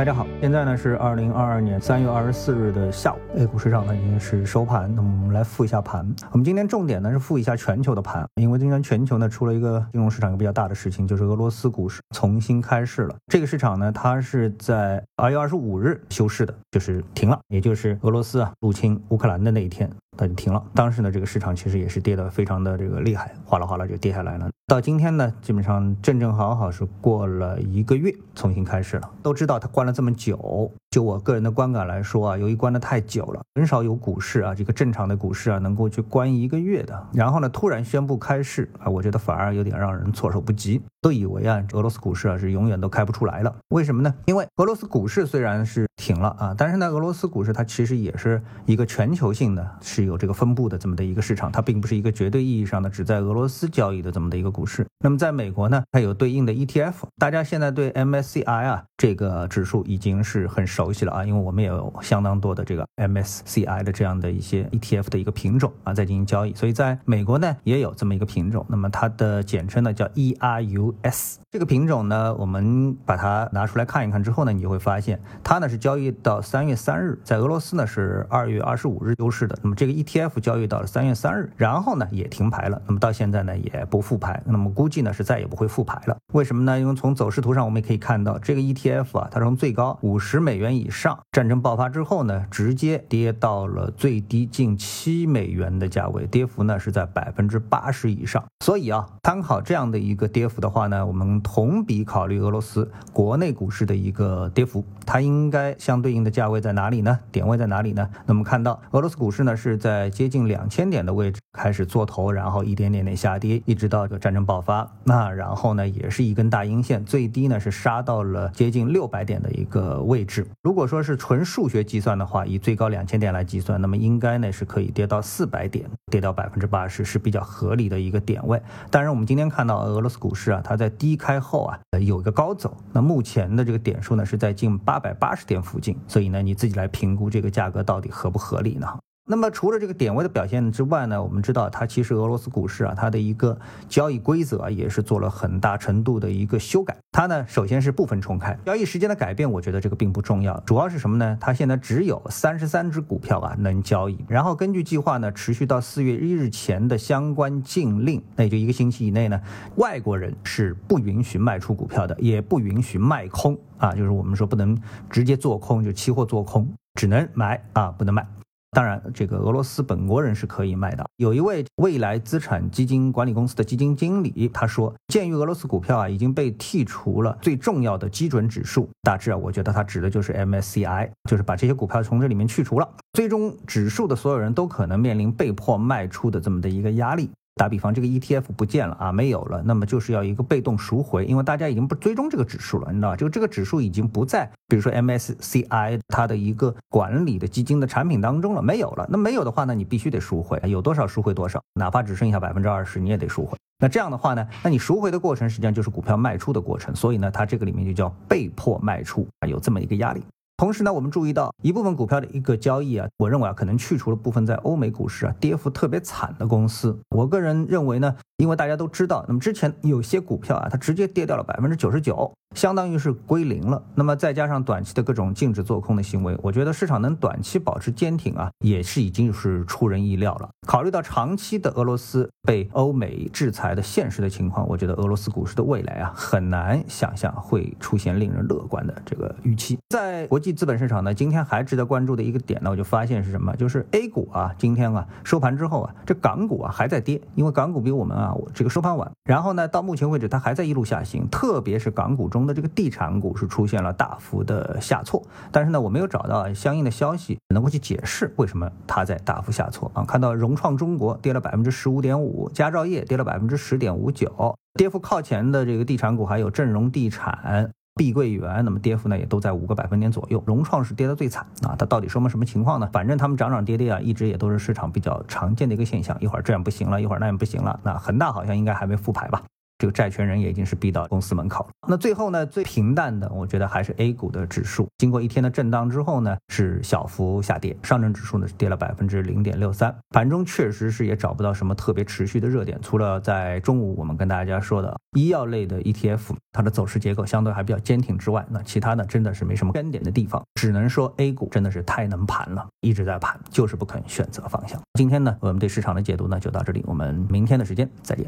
大家好，现在呢是二零二二年三月二十四日的下午，A 股市场呢已经是收盘。那么我们来复一下盘。我们今天重点呢是复一下全球的盘，因为今天全球呢出了一个金融市场一个比较大的事情，就是俄罗斯股市重新开市了。这个市场呢，它是在二月二十五日休市的，就是停了，也就是俄罗斯啊入侵乌克兰的那一天。它就停了。当时呢，这个市场其实也是跌得非常的这个厉害，哗啦哗啦就跌下来了。到今天呢，基本上正正好好是过了一个月，重新开始了。都知道它关了这么久，就我个人的观感来说啊，由于关得太久了，很少有股市啊，这个正常的股市啊，能够去关一个月的。然后呢，突然宣布开市啊，我觉得反而有点让人措手不及。都以为啊，俄罗斯股市啊是永远都开不出来了。为什么呢？因为俄罗斯股市虽然是停了啊，但是呢，俄罗斯股市它其实也是一个全球性的，是有这个分布的这么的一个市场，它并不是一个绝对意义上的只在俄罗斯交易的这么的一个股市。那么在美国呢，它有对应的 ETF。大家现在对 MSCI 啊这个指数已经是很熟悉了啊，因为我们也有相当多的这个 MSCI 的这样的一些 ETF 的一个品种啊在进行交易，所以在美国呢也有这么一个品种。那么它的简称呢叫 ERU。S 这个品种呢，我们把它拿出来看一看之后呢，你就会发现它呢是交易到三月三日，在俄罗斯呢是二月二十五日休市的。那么这个 ETF 交易到了三月三日，然后呢也停牌了。那么到现在呢也不复牌，那么估计呢是再也不会复牌了。为什么呢？因为从走势图上我们也可以看到，这个 ETF 啊，它从最高五十美元以上，战争爆发之后呢，直接跌到了最低近七美元的价位，跌幅呢是在百分之八十以上。所以啊，参考这样的一个跌幅的话呢，我们同比考虑俄罗斯国内股市的一个跌幅，它应该相对应的价位在哪里呢？点位在哪里呢？那么看到俄罗斯股市呢是在接近两千点的位置开始做头，然后一点点点下跌，一直到这个战争爆发。那然后呢也是一根大阴线，最低呢是杀到了接近六百点的一个位置。如果说是纯数学计算的话，以最高两千点来计算，那么应该呢是可以跌到四百点，跌到百分之八十是比较合理的一个点位。当然我们今天看到俄罗斯股市啊。它在低开后啊，有一个高走，那目前的这个点数呢是在近八百八十点附近，所以呢你自己来评估这个价格到底合不合理呢？那么除了这个点位的表现之外呢，我们知道它其实俄罗斯股市啊，它的一个交易规则也是做了很大程度的一个修改。它呢，首先是部分重开，交易时间的改变，我觉得这个并不重要，主要是什么呢？它现在只有三十三只股票啊能交易，然后根据计划呢，持续到四月一日前的相关禁令，那也就一个星期以内呢，外国人是不允许卖出股票的，也不允许卖空啊，就是我们说不能直接做空，就期货做空，只能买啊，不能卖。当然，这个俄罗斯本国人是可以卖的。有一位未来资产基金管理公司的基金经理他说，鉴于俄罗斯股票啊已经被剔除了最重要的基准指数，大致啊，我觉得他指的就是 MSCI，就是把这些股票从这里面去除了，最终指数的所有人都可能面临被迫卖出的这么的一个压力。打比方，这个 ETF 不见了啊，没有了，那么就是要一个被动赎回，因为大家已经不追踪这个指数了，你知道吧？就这个指数已经不在，比如说 MSCI 它的一个管理的基金的产品当中了，没有了。那没有的话呢，你必须得赎回，有多少赎回多少，哪怕只剩下百分之二十，你也得赎回。那这样的话呢，那你赎回的过程实际上就是股票卖出的过程，所以呢，它这个里面就叫被迫卖出啊，有这么一个压力。同时呢，我们注意到一部分股票的一个交易啊，我认为啊，可能去除了部分在欧美股市啊跌幅特别惨的公司。我个人认为呢，因为大家都知道，那么之前有些股票啊，它直接跌掉了百分之九十九。相当于是归零了，那么再加上短期的各种禁止做空的行为，我觉得市场能短期保持坚挺啊，也是已经是出人意料了。考虑到长期的俄罗斯被欧美制裁的现实的情况，我觉得俄罗斯股市的未来啊，很难想象会出现令人乐观的这个预期。在国际资本市场呢，今天还值得关注的一个点呢，我就发现是什么？就是 A 股啊，今天啊收盘之后啊，这港股啊还在跌，因为港股比我们啊我这个收盘晚。然后呢，到目前为止它还在一路下行，特别是港股中。的这个地产股是出现了大幅的下挫，但是呢，我没有找到相应的消息能够去解释为什么它在大幅下挫啊。看到融创中国跌了百分之十五点五，佳兆业跌了百分之十点五九，跌幅靠前的这个地产股还有正荣地产、碧桂园，那么跌幅呢也都在五个百分点左右。融创是跌得最惨啊，它到底说明什么情况呢？反正他们涨涨跌跌啊，一直也都是市场比较常见的一个现象，一会儿这样不行了，一会儿那样不行了。那恒大好像应该还没复牌吧？这个债权人也已经是逼到公司门口了。那最后呢，最平淡的，我觉得还是 A 股的指数，经过一天的震荡之后呢，是小幅下跌，上证指数呢是跌了百分之零点六三，盘中确实是也找不到什么特别持续的热点，除了在中午我们跟大家说的医药类的 ETF，它的走势结构相对还比较坚挺之外，那其他呢真的是没什么干点的地方，只能说 A 股真的是太能盘了，一直在盘，就是不肯选择方向。今天呢，我们对市场的解读呢就到这里，我们明天的时间再见。